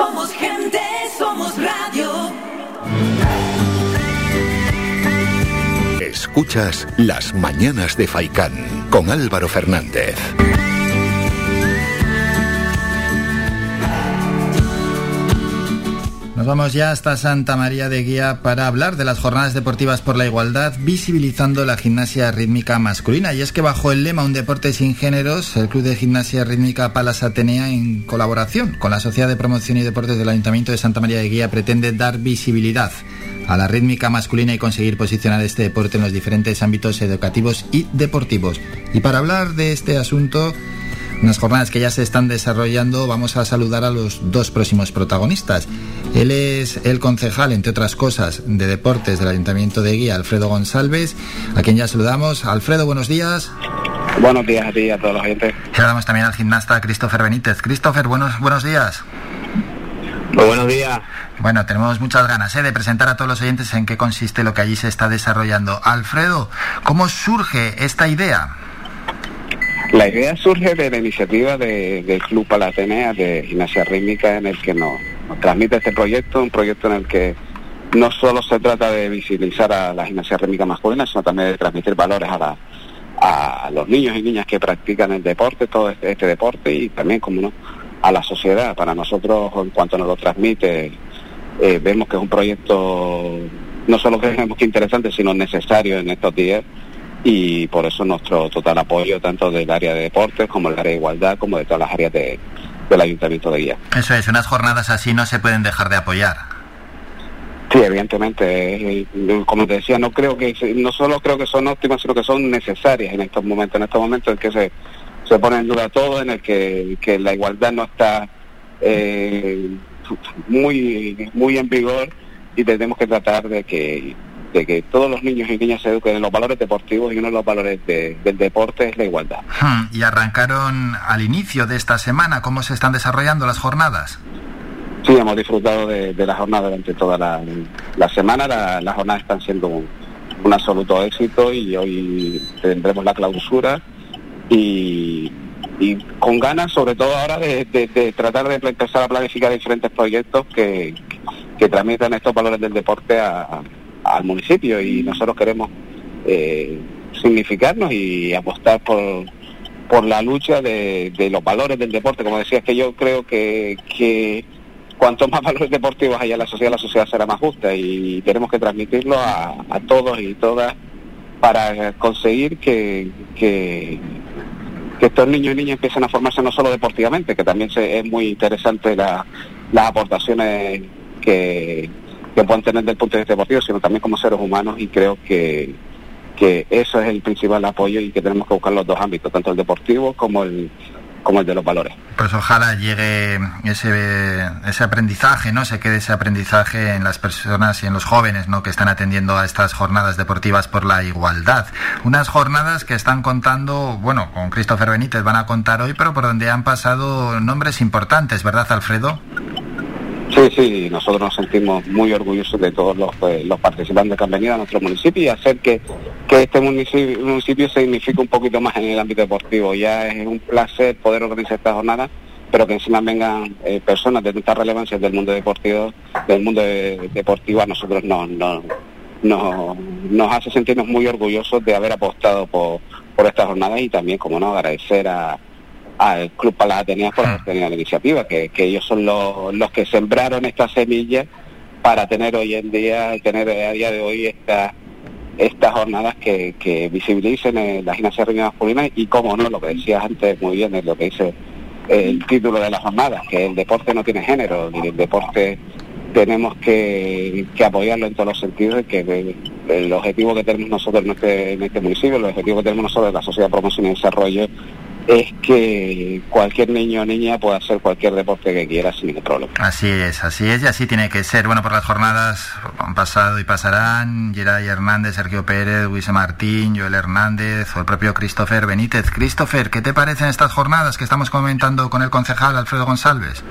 Somos gente, somos radio. Escuchas Las Mañanas de Faicán con Álvaro Fernández. Nos vamos ya hasta Santa María de Guía para hablar de las jornadas deportivas por la igualdad, visibilizando la gimnasia rítmica masculina. Y es que bajo el lema Un deporte sin géneros, el Club de Gimnasia Rítmica Palas Atenea, en colaboración con la Sociedad de Promoción y Deportes del Ayuntamiento de Santa María de Guía, pretende dar visibilidad a la rítmica masculina y conseguir posicionar este deporte en los diferentes ámbitos educativos y deportivos. Y para hablar de este asunto, unas jornadas que ya se están desarrollando, vamos a saludar a los dos próximos protagonistas. Él es el concejal, entre otras cosas, de deportes del Ayuntamiento de Guía, Alfredo González, a quien ya saludamos. Alfredo, buenos días. Buenos días a ti y a todos los oyentes. Saludamos también al gimnasta Christopher Benítez. Christopher, buenos, buenos días. Muy buenos días. Bueno, tenemos muchas ganas ¿eh? de presentar a todos los oyentes en qué consiste lo que allí se está desarrollando. Alfredo, ¿cómo surge esta idea? La idea surge de la iniciativa del Club Palatenea de Gimnasia Rítmica en el que nos, transmite este proyecto, un proyecto en el que no solo se trata de visibilizar a la gimnasia rítmica masculina, sino también de transmitir valores a, a los niños y niñas que practican el deporte, todo este, este, deporte y también, como no, a la sociedad. Para nosotros, en cuanto nos lo transmite, eh, vemos que es un proyecto no solo que que interesante, sino necesario en estos días y por eso nuestro total apoyo tanto del área de deportes como del área de igualdad como de todas las áreas de, del Ayuntamiento de Guía. Eso es, unas jornadas así no se pueden dejar de apoyar. Sí, evidentemente, eh, como te decía, no creo que no solo creo que son óptimas, sino que son necesarias en estos momentos, en estos momentos en que se, se pone en duda todo, en el que, que la igualdad no está eh, muy muy en vigor y tenemos que tratar de que de que todos los niños y niñas se eduquen en los valores deportivos y uno de los valores del deporte es la igualdad. Hmm, y arrancaron al inicio de esta semana, ¿cómo se están desarrollando las jornadas? Sí, hemos disfrutado de, la jornada durante toda la, semana, las jornadas están siendo un, absoluto éxito y hoy tendremos la clausura y, con ganas sobre todo ahora de, tratar de empezar a planificar diferentes proyectos que, que transmitan estos valores del deporte a, al municipio y nosotros queremos eh, significarnos y apostar por, por la lucha de, los valores del deporte. Como decías, que yo creo que, que cuanto más valores deportivos haya en la sociedad, la sociedad será más justa y tenemos que transmitirlo a, todos y todas para conseguir que, que, estos niños y niñas empiecen a formarse no solo deportivamente, que también es muy interesante las aportaciones que, que puedan tener desde el punto de vista deportivo, sino también como seres humanos y creo que, que eso es el principal apoyo y que tenemos que buscar los dos ámbitos, tanto el deportivo como el como el de los valores. Pues ojalá llegue ese, ese aprendizaje, ¿no? Se quede ese aprendizaje en las personas y en los jóvenes, ¿no? Que están atendiendo a estas jornadas deportivas por la igualdad. Unas jornadas que están contando, bueno, con Christopher Benítez van a contar hoy, pero por donde han pasado nombres importantes, ¿verdad, Alfredo? Sí, sí, nosotros nos sentimos muy orgullosos de todos los, pues, los participantes que han venido a nuestro municipio y hacer que, que este municipio, municipio signifique un poquito más en el ámbito deportivo. Ya es un placer poder organizar esta jornada, pero que encima vengan eh, personas de tanta relevancia del mundo deportivo, del mundo deportivo a nosotros nos, nos, nos, hace sentirnos muy orgullosos de haber apostado por, por esta jornada y también, como no, agradecer a al Club Palas Ateneas por haber tenido la iniciativa, que, ellos son los, los que sembraron esta semilla para tener hoy en día, tener a día de hoy esta, estas jornadas que, que visibilicen la gimnasia masculina y como no, lo que decías antes muy bien es lo que dice el título de la jornada, que el deporte no tiene género, y el deporte tenemos que, apoyarlo en todos los sentidos, que el, objetivo que tenemos nosotros en este, en este municipio, el objetivo que tenemos nosotros en la Sociedad de Promoción y Desarrollo es que cualquier niño o niña pueda hacer cualquier deporte que quiera sin ningún problema. Así es, así es y así tiene que ser. Bueno, por las jornadas han pasado y pasarán Geray Hernández, Sergio Pérez, Luis Martín, Joel Hernández o el propio Christopher Benítez. Christopher, ¿qué te parecen estas jornadas que estamos comentando con el concejal Alfredo González?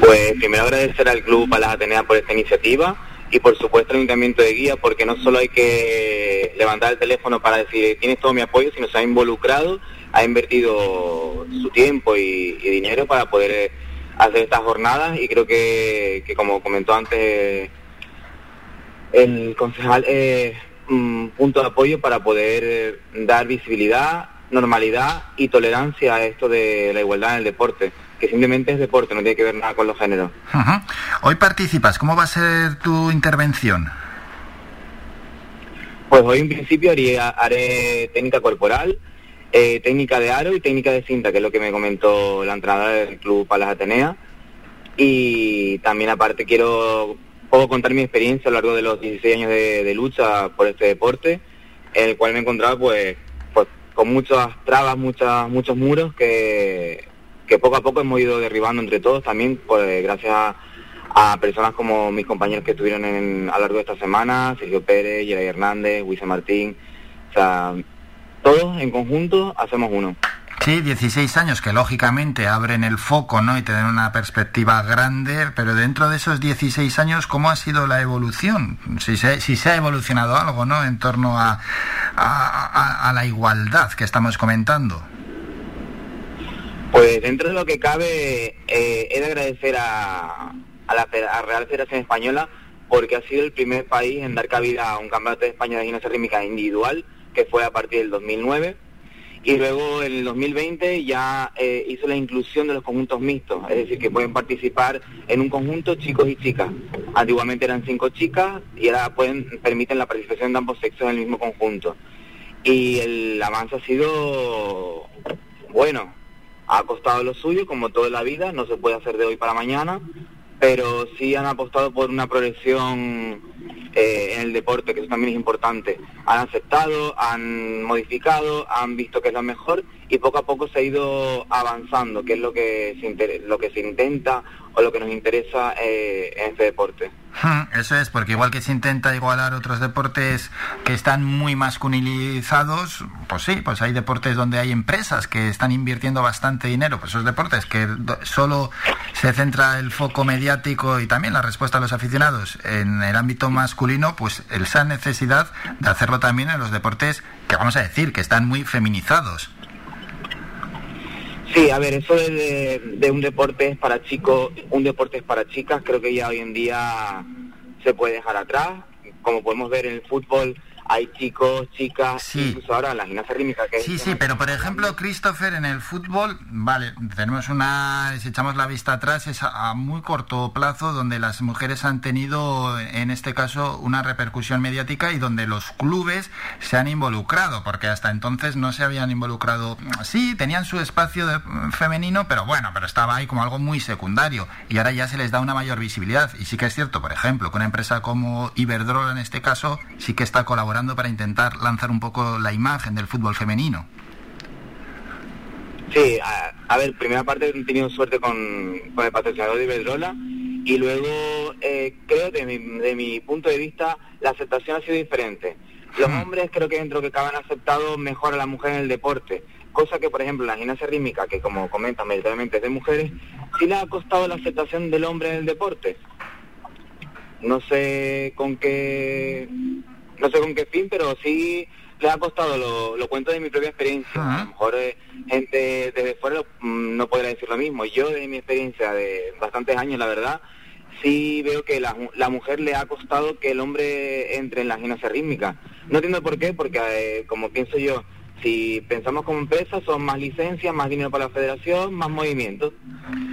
Pues primero agradecer al Club Palas Atenea por esta iniciativa y por supuesto el Ayuntamiento de Guía, porque no solo hay que levantar el teléfono para decir tienes todo mi apoyo, sino se ha involucrado, ha invertido su tiempo y, dinero para poder hacer estas jornadas. Y creo que, que como comentó antes el concejal, es un punto de apoyo para poder dar visibilidad, normalidad y tolerancia a esto de la igualdad en el deporte, que simplemente es deporte, no tiene que ver nada con los géneros. Hoy participas, ¿cómo va a ser tu intervención? Pues hoy en principio haré técnica corporal, eh, técnica de aro y técnica de cinta, que es lo que me comentó la entrenadora del Club Palas Atenea. Y también aparte quiero puedo contar mi experiencia a lo largo de los 16 años de, lucha por este deporte, en el cual me he encontrado pues, pues con muchas trabas, muchas, muchos muros que, que poco a poco hemos ido derribando entre todos, también pues, gracias a, personas como mis compañeros que estuvieron en, a lo largo de esta semana, Sergio Pérez, Geray Hernández, Luisa Martín, o sea, todos en conjunto hacemos uno. Sí, 16 años que lógicamente abren el foco ¿no? y te dan una perspectiva grande, pero dentro de esos 16 años, ¿cómo ha sido la evolución? Si se, si se ha evolucionado algo ¿no? en torno a, a, la igualdad que estamos comentando. Pues dentro de lo que cabe, eh, he de agradecer a, a la Real Federación Española porque ha sido el primer país en dar cabida a un campeonato de España de gimnasia rítmica individual, que fue a partir del 2009 y luego en el 2020 ya eh, hizo la inclusión de los conjuntos mixtos, es decir, que pueden participar en un conjunto chicos y chicas. Antiguamente eran cinco chicas y ahora pueden permiten la participación de ambos sexos en el mismo conjunto. Y el avance ha sido bueno, ha costado lo suyo, como toda la vida, no se puede hacer de hoy para mañana, pero sí han apostado por una progresión eh, en el deporte, que eso también es importante. Han aceptado, han modificado, han visto que es lo mejor y poco a poco se ha ido avanzando, que es lo que se, lo que se intenta o lo que nos interesa eh, en este deporte. Eso es, porque igual que se intenta igualar otros deportes que están muy masculinizados, pues sí, pues hay deportes donde hay empresas que están invirtiendo bastante dinero, pues esos deportes que solo se centra el foco mediático y también la respuesta a los aficionados en el ámbito masculino, pues esa necesidad de hacerlo también en los deportes que vamos a decir que están muy feminizados. Sí, a ver, eso de, de, un deporte es para chicos, un deporte es para chicas, creo que ya hoy en día se puede dejar atrás. Como podemos ver en el fútbol, hay chicos, chicas, incluso ahora la gimnasia rítmica que Sí, sí, pero por ejemplo, Christopher, en el fútbol, vale, tenemos una, si echamos la vista atrás, es a, muy corto plazo donde las mujeres han tenido, en este caso, una repercusión mediática y donde los clubes se han involucrado, porque hasta entonces no se habían involucrado. Sí, tenían su espacio de, femenino, pero bueno, pero estaba ahí como algo muy secundario y ahora ya se les da una mayor visibilidad. Y sí que es cierto, por ejemplo, que una empresa como Iberdrola en este caso sí que está colaborando para intentar lanzar un poco la imagen del fútbol femenino. Sí, a, ver, primera parte he tenido suerte con, con el patrocinador de Iberdrola y luego eh, creo que de mi, punto de vista la aceptación ha sido diferente. Los hmm. hombres creo que dentro que acaban aceptado mejor a la mujer en el deporte, cosa que por ejemplo la gimnasia rítmica, que como comentan mayoritariamente es de mujeres, sí le ha costado la aceptación del hombre en el deporte. No sé con qué no sé con qué fin, pero sí le ha costado, lo, lo cuento de mi propia experiencia. A lo mejor eh, gente desde fuera mm, no podrá decir lo mismo. Yo, de mi experiencia de bastantes años, la verdad, sí veo que la, la mujer le ha costado que el hombre entre en la gimnasia rítmica. No entiendo por qué, porque eh, como pienso yo, si pensamos como empresa, son más licencias, más dinero para la federación, más movimientos.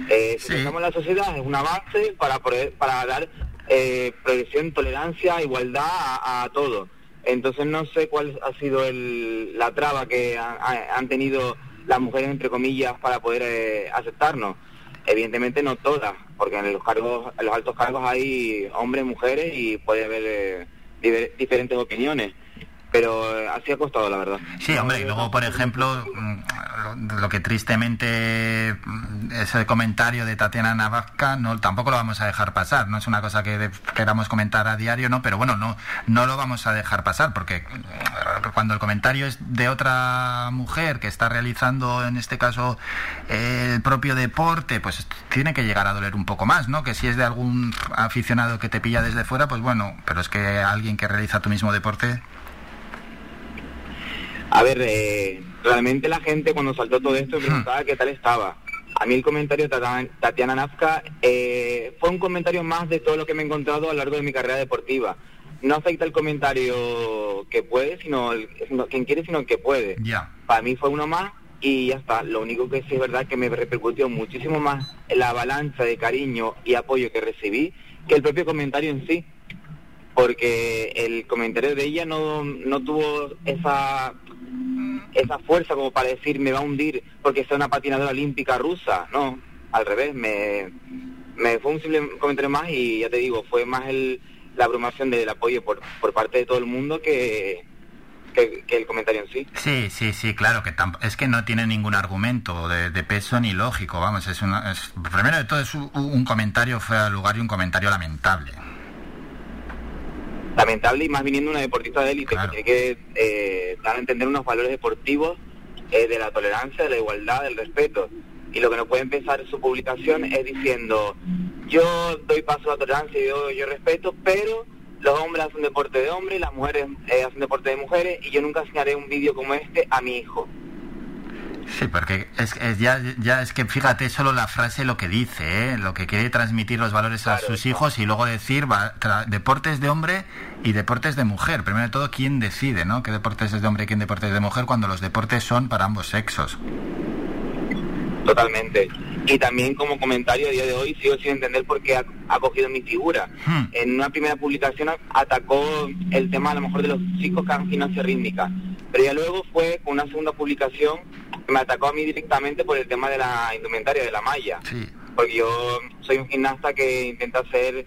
Eh, si pensamos en la sociedad, es una base para, poder, para dar eh, progresión, tolerancia, igualdad a, todo. Entonces no sé cuál ha sido el, la traba que han tenido las mujeres, entre comillas, para poder eh, aceptarnos. Evidentemente no todas, porque en los cargos, en los altos cargos hay hombres, mujeres y puede haber eh, diferentes opiniones pero eh, así ha costado, la verdad. Sí, hombre, y luego, por ejemplo, mm, lo que tristemente mm, ese comentario de Tatiana Navasca no tampoco lo vamos a dejar pasar, no es una cosa que queramos comentar a diario, no, pero bueno, no no lo vamos a dejar pasar porque mm, cuando el comentario es de otra mujer que está realizando en este caso el propio deporte, pues tiene que llegar a doler un poco más, ¿no? Que si es de algún aficionado que te pilla desde fuera, pues bueno, pero es que alguien que realiza tu mismo deporte a ver, eh, realmente la gente cuando saltó todo esto me preguntaba qué tal estaba. a mí el comentario de Tatiana Nazca eh, fue un comentario más de todo lo que me he encontrado a lo largo de mi carrera deportiva. No afecta el comentario que puede, sino, el, quien quiere, sino el que puede. Ya. Para mí fue uno más y ya está. Lo único que sí es verdad que me repercutió muchísimo más la balanza de cariño y apoyo que recibí que el propio comentario en sí. Porque el comentario de ella no, no tuvo esa esa fuerza como para decir me va a hundir porque sea una patinadora olímpica rusa, no, al revés, me, me fue un simple comentario más y ya te digo, fue más el, la abrumación del apoyo por, por parte de todo el mundo que, que, el comentario en sí. Sí, sí, sí, claro, que es que no tiene ningún argumento de, peso ni lógico, vamos, es, una, es primero de todo es un, comentario fuera de lugar y un comentario lamentable. Lamentable y más viniendo una deportista de élite que tiene que eh, dar a entender unos valores deportivos eh, de la tolerancia, de la igualdad, del respeto. Y lo que no puede empezar su publicación es diciendo, yo doy paso a la tolerancia y yo, yo respeto, pero los hombres hacen deporte de hombres, las mujeres eh, hacen deporte de mujeres y yo nunca enseñaré un vídeo como este a mi hijo. Sí, porque es, ya, ya es que fíjate solo la frase lo que dice, ¿eh? lo que quiere transmitir los valores a sus hijos y luego decir deportes de hombre y deportes de mujer. Primero de todo, ¿quién decide, no? ¿Qué deportes es de hombre y quién deportes es de mujer cuando los deportes son para ambos sexos? Totalmente. Y también como comentario a día de hoy sigo sin entender por qué ha, cogido mi figura. Hmm. En una primera publicación atacó el tema a lo mejor de los chicos que rítmica. Pero ya luego fue con una segunda publicación me atacó a mí directamente por el tema de la indumentaria, de la malla. Porque yo soy un gimnasta que intenta ser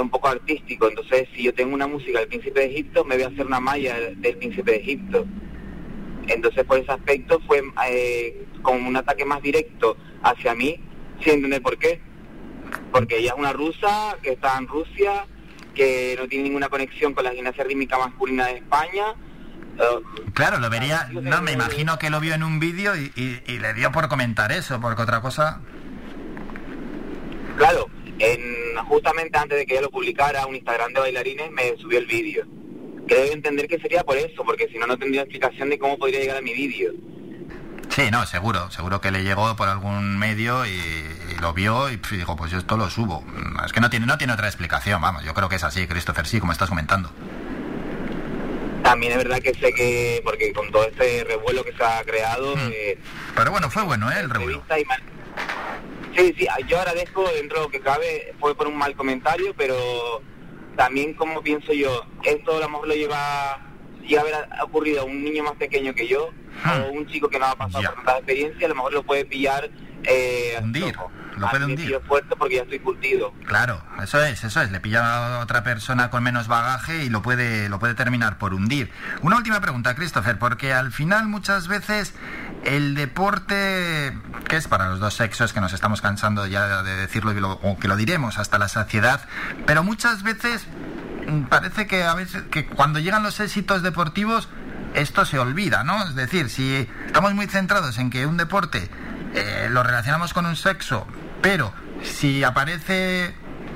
un poco artístico, entonces si yo tengo una música del Príncipe de Egipto, me voy a hacer una malla del, Príncipe de Egipto. Entonces por ese aspecto fue eh, como un ataque más directo hacia mí, sin entender por qué. Porque ella es una rusa que está en Rusia, que no tiene ninguna conexión con la gimnasia rítmica masculina de España, Claro, lo vería, no, me imagino que lo vio en un vídeo y, le dio por comentar eso, porque otra cosa... Claro, en, justamente antes de que yo lo publicara, un Instagram de bailarines me subió el vídeo. Creo entender que sería por eso, porque si no, no tendría explicación de cómo podría llegar a mi vídeo. Sí, no, seguro, seguro que le llegó por algún medio y, lo vio y dijo, pues yo esto lo subo. Es que no tiene, no tiene otra explicación, vamos, yo creo que es así, Christopher, sí, como estás comentando. También es verdad que sé que, porque con todo este revuelo que se ha creado... Hmm. Eh, pero bueno, fue bueno, ¿eh? El revuelo. Sí, sí, yo agradezco dentro de lo que cabe, fue por un mal comentario, pero también como pienso yo, esto a lo mejor lo lleva, a haber ocurrido a un niño más pequeño que yo, hmm. o un chico que no ha pasado por tanta experiencia, a lo mejor lo puede pillar... Eh, lo puede hundir. fuerte porque ya estoy curtido. Claro, eso es, eso es. Le pilla a otra persona con menos bagaje y lo puede, lo puede terminar por hundir. Una última pregunta, Christopher, porque al final muchas veces el deporte, que es para los dos sexos, que nos estamos cansando ya de decirlo y o que lo diremos hasta la saciedad, pero muchas veces mm, parece que a veces que cuando llegan los éxitos deportivos esto se olvida, ¿no? Es decir, si estamos muy centrados en que un deporte eh, lo relacionamos con un sexo pero si aparece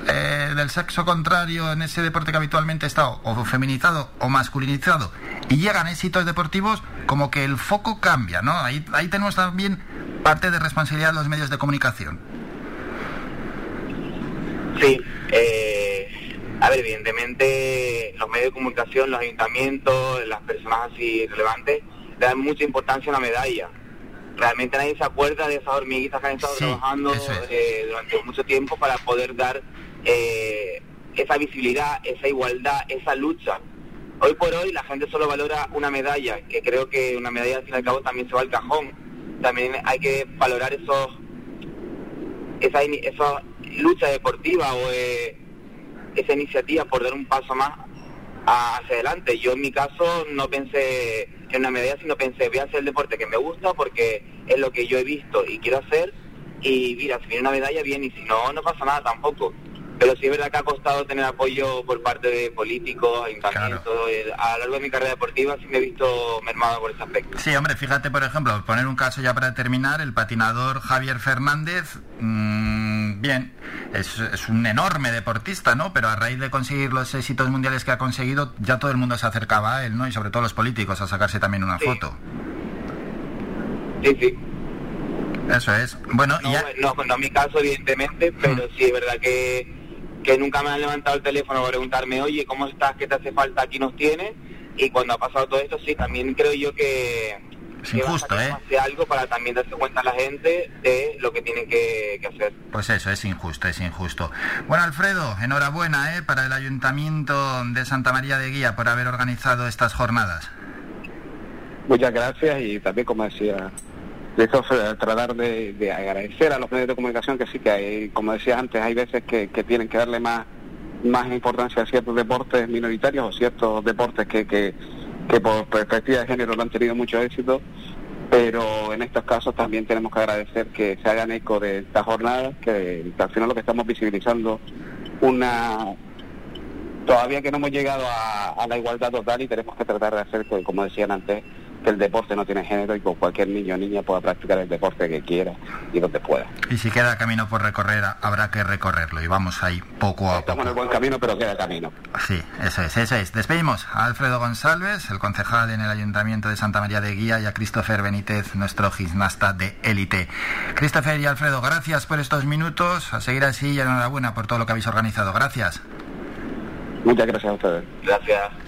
eh, del sexo contrario en ese deporte que habitualmente está o feminizado o masculinizado y llegan éxitos deportivos, como que el foco cambia, ¿no? Ahí, ahí tenemos también parte de responsabilidad de los medios de comunicación. Sí, eh, a ver, evidentemente los medios de comunicación, los ayuntamientos, las personas así relevantes, le dan mucha importancia a una medalla realmente nadie se acuerda de esas hormiguitas que han estado trabajando eh, durante mucho tiempo para poder dar eh, esa visibilidad, esa igualdad, esa lucha. Hoy por hoy la gente solo valora una medalla, que creo que una medalla al fin y al cabo también se va al cajón. También hay que valorar esos esa, esa lucha deportiva o eh, esa iniciativa por dar un paso más hacia adelante. Yo en mi caso no pensé en una medalla, sino pensé, voy a hacer el deporte que me gusta porque es lo que yo he visto y quiero hacer. Y mira, si viene una medalla, bien, y si no, no pasa nada tampoco. Pero sí es verdad que ha costado tener apoyo por parte de políticos, ayuntamientos. Eh, a lo largo de mi carrera deportiva sí me he visto mermado por ese aspecto. Sí, hombre, fíjate, por ejemplo, poner un caso ya para terminar, el patinador Javier Fernández, mmm, bien, es, es, un enorme deportista, ¿no? Pero a raíz de conseguir los éxitos mundiales que ha conseguido, ya todo el mundo se acercaba a él, ¿no? Y sobre todo los políticos a sacarse también una foto. Sí, sí. Eso es. Bueno, no, ya... no, no mi caso, evidentemente, pero sí es verdad que, que nunca me han levantado el teléfono para preguntarme, oye, ¿cómo estás? ¿Qué te hace falta? Aquí nos tienes. Y cuando ha pasado todo esto, sí, también creo yo que, Es injusto, ¿eh? pase algo para también darse cuenta la gente de lo que tienen que, que hacer. Pues eso, es injusto, es injusto. Bueno, Alfredo, enhorabuena ¿eh? para el Ayuntamiento de Santa María de Guía por haber organizado estas jornadas. Muchas gracias y también, como decía Christopher, tratar de, de agradecer a los medios de comunicación que sí que hay, como decía antes, hay veces que, que tienen que darle más más importancia a ciertos deportes minoritarios o ciertos deportes que, que, que por perspectiva de género no han tenido mucho éxito, pero en estos casos también tenemos que agradecer que se hagan eco de estas jornadas, que, al final lo que estamos visibilizando una todavía que no hemos llegado a, a la igualdad total y tenemos que tratar de hacer, como decían antes, que el deporte no tiene género y que cualquier niño o niña pueda practicar el deporte que quiera y donde pueda. Y si queda camino por recorrer, habrá que recorrerlo y vamos ahí poco a Estamos en el poco. buen camino, pero queda camino. Sí, eso es, eso es. Despedimos a Alfredo González, el concejal en el Ayuntamiento de Santa María de Guía, y a Christopher Benítez, nuestro gimnasta de élite. Christopher y Alfredo, gracias por estos minutos. A seguir así y enhorabuena por todo lo que habéis organizado. Gracias. Muchas gracias a ustedes. Gracias.